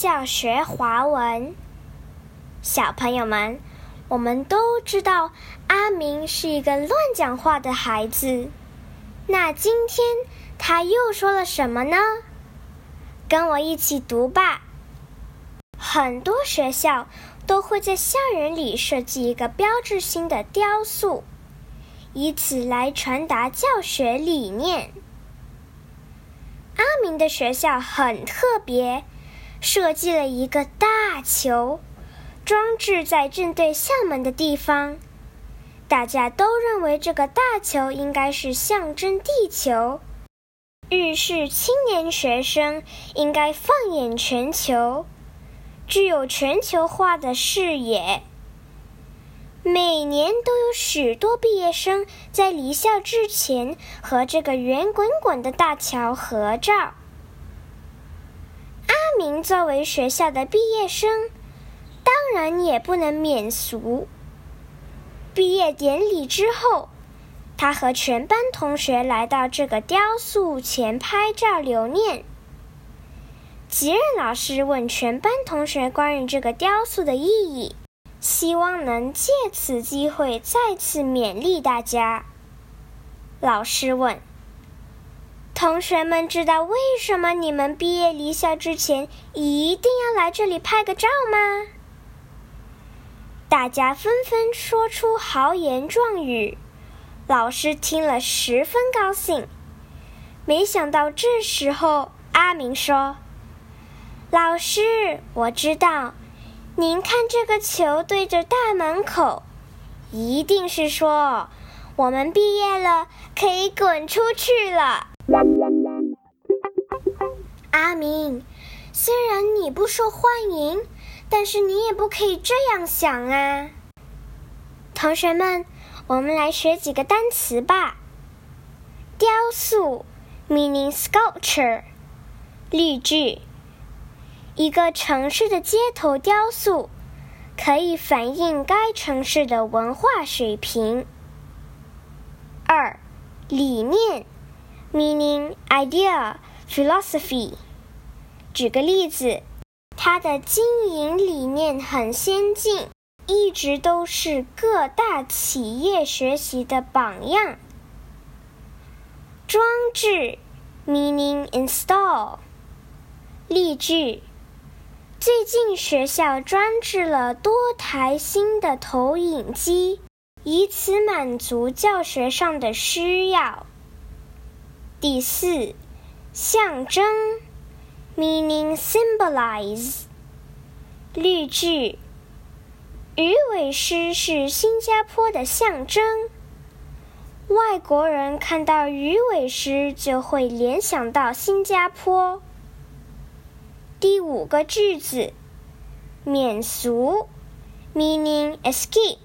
教学华文。小朋友们，我们都知道阿明是一个乱讲话的孩子。那今天他又说了什么呢？跟我一起读吧。很多学校都会在校园里设计一个标志性的雕塑，以此来传达教学理念。阿明的学校很特别，设计了一个大球，装置在正对校门的地方。大家都认为这个大球应该是象征地球。日式青年学生应该放眼全球，具有全球化的视野。每年都有许多毕业生在离校之前和这个圆滚滚的大桥合照。作为学校的毕业生，当然也不能免俗。毕业典礼之后，他和全班同学来到这个雕塑前拍照留念。吉任老师问全班同学关于这个雕塑的意义。希望能借此机会再次勉励大家。老师问：“同学们知道为什么你们毕业离校之前一定要来这里拍个照吗？”大家纷纷说出豪言壮语。老师听了十分高兴。没想到这时候，阿明说：“老师，我知道。”您看这个球对着大门口，一定是说我们毕业了，可以滚出去了。阿明，虽然你不受欢迎，但是你也不可以这样想啊。同学们，我们来学几个单词吧。雕塑，meaning sculpture，例句。一个城市的街头雕塑，可以反映该城市的文化水平。二，理念，meaning idea philosophy。举个例子，它的经营理念很先进，一直都是各大企业学习的榜样。装置，meaning install。例句。最近学校装置了多台新的投影机，以此满足教学上的需要。第四，象征，meaning symbolize。例句：鱼尾狮是新加坡的象征，外国人看到鱼尾狮就会联想到新加坡。第五个句子，免俗，meaning escape。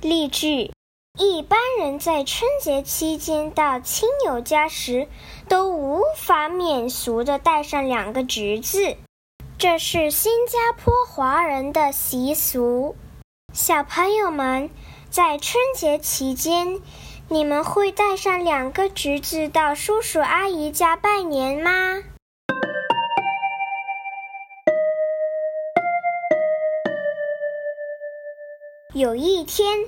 例句：一般人在春节期间到亲友家时，都无法免俗的带上两个侄子，这是新加坡华人的习俗。小朋友们，在春节期间，你们会带上两个侄子到叔叔阿姨家拜年吗？有一天，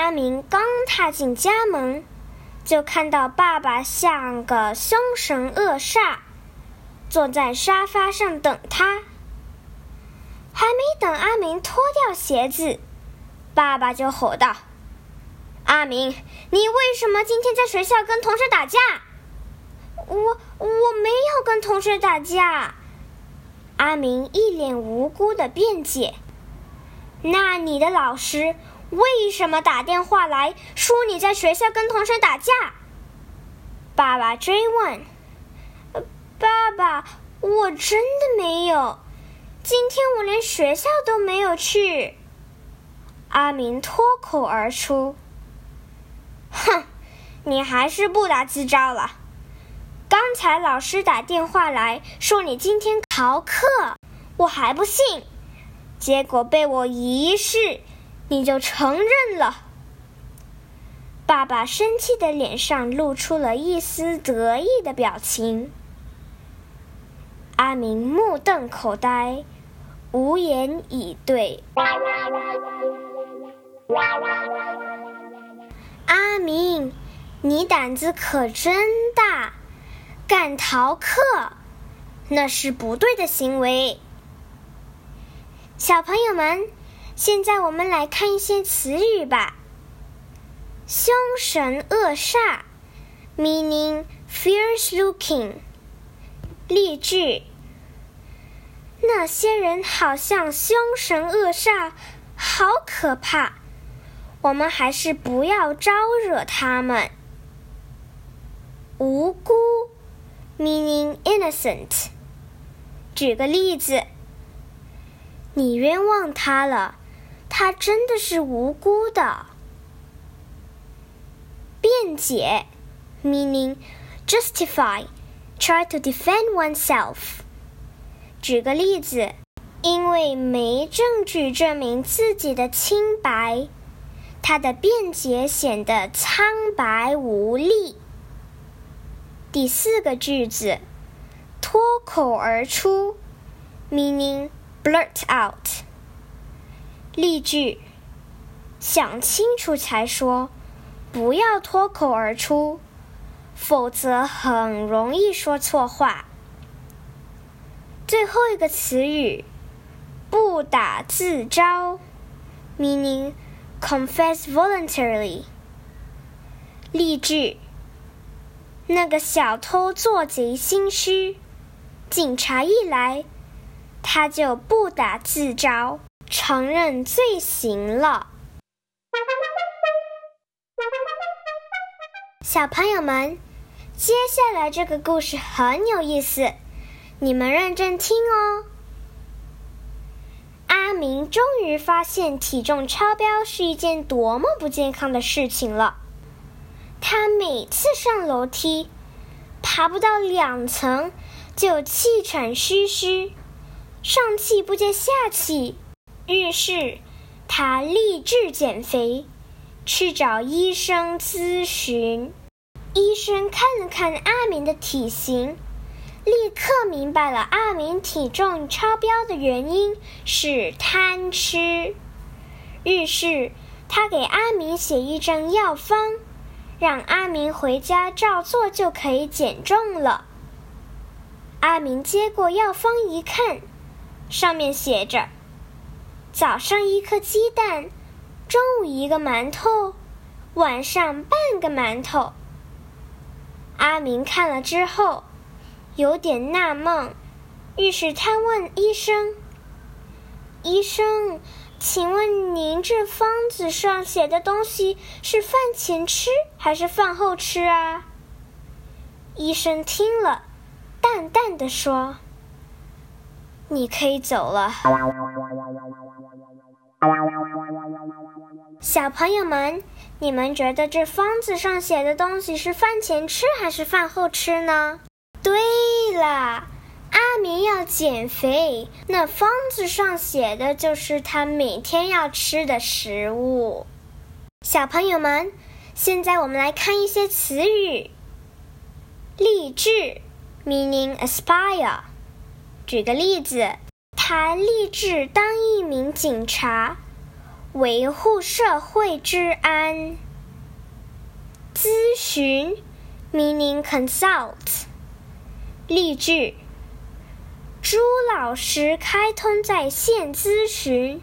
阿明刚踏进家门，就看到爸爸像个凶神恶煞，坐在沙发上等他。还没等阿明脱掉鞋子，爸爸就吼道：“阿明，你为什么今天在学校跟同学打架？”“我我没有跟同学打架。”阿明一脸无辜的辩解。那你的老师为什么打电话来说你在学校跟同学打架？爸爸追问。爸爸，我真的没有，今天我连学校都没有去。阿明脱口而出。哼，你还是不打自招了。刚才老师打电话来说你今天逃课，我还不信。结果被我一试，你就承认了。爸爸生气的脸上露出了一丝得意的表情。阿明目瞪口呆，无言以对。阿明，你胆子可真大，敢逃课，那是不对的行为。小朋友们，现在我们来看一些词语吧。凶神恶煞，meaning fierce looking。例句：那些人好像凶神恶煞，好可怕。我们还是不要招惹他们。无辜，meaning innocent。举个例子，你冤枉他了，他真的是无辜的。辩解，meaning justify，try to defend oneself。举个例子，因为没证据证明自己的清白。他的辩解显得苍白无力。第四个句子，脱口而出，meaning blurt out。例句：想清楚才说，不要脱口而出，否则很容易说错话。最后一个词语，不打自招，meaning。Confess voluntarily。例句：那个小偷做贼心虚，警察一来，他就不打自招，承认罪行了。小朋友们，接下来这个故事很有意思，你们认真听哦。阿明终于发现体重超标是一件多么不健康的事情了。他每次上楼梯，爬不到两层就气喘吁吁，上气不接下气。于是他立志减肥，去找医生咨询。医生看了看阿明的体型。立刻明白了，阿明体重超标的原因是贪吃。于是他给阿明写一张药方，让阿明回家照做就可以减重了。阿明接过药方一看，上面写着：早上一颗鸡蛋，中午一个馒头，晚上半个馒头。阿明看了之后。有点纳闷，于是他问医生：“医生，请问您这方子上写的东西是饭前吃还是饭后吃啊？”医生听了，淡淡的说：“你可以走了。”小朋友们，你们觉得这方子上写的东西是饭前吃还是饭后吃呢？对了，阿明要减肥，那方子上写的就是他每天要吃的食物。小朋友们，现在我们来看一些词语。励志，meaning aspire。举个例子，他立志当一名警察，维护社会治安。咨询，meaning consult。例句：朱老师开通在线咨询，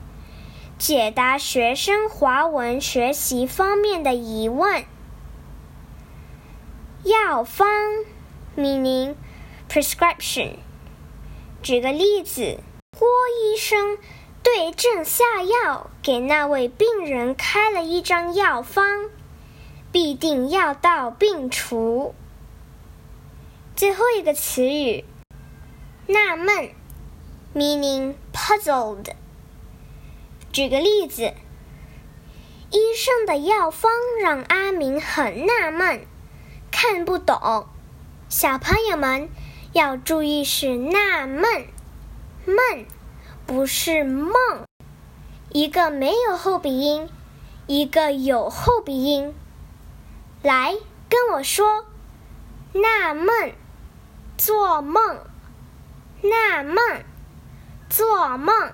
解答学生华文学习方面的疑问。药方，meaning prescription。举个例子，郭医生对症下药，给那位病人开了一张药方，必定药到病除。最后一个词语，纳闷，meaning puzzled。举个例子，医生的药方让阿明很纳闷，看不懂。小朋友们要注意是纳闷，梦不是梦。一个没有后鼻音，一个有后鼻音。来跟我说，纳闷。做梦，纳闷，做梦。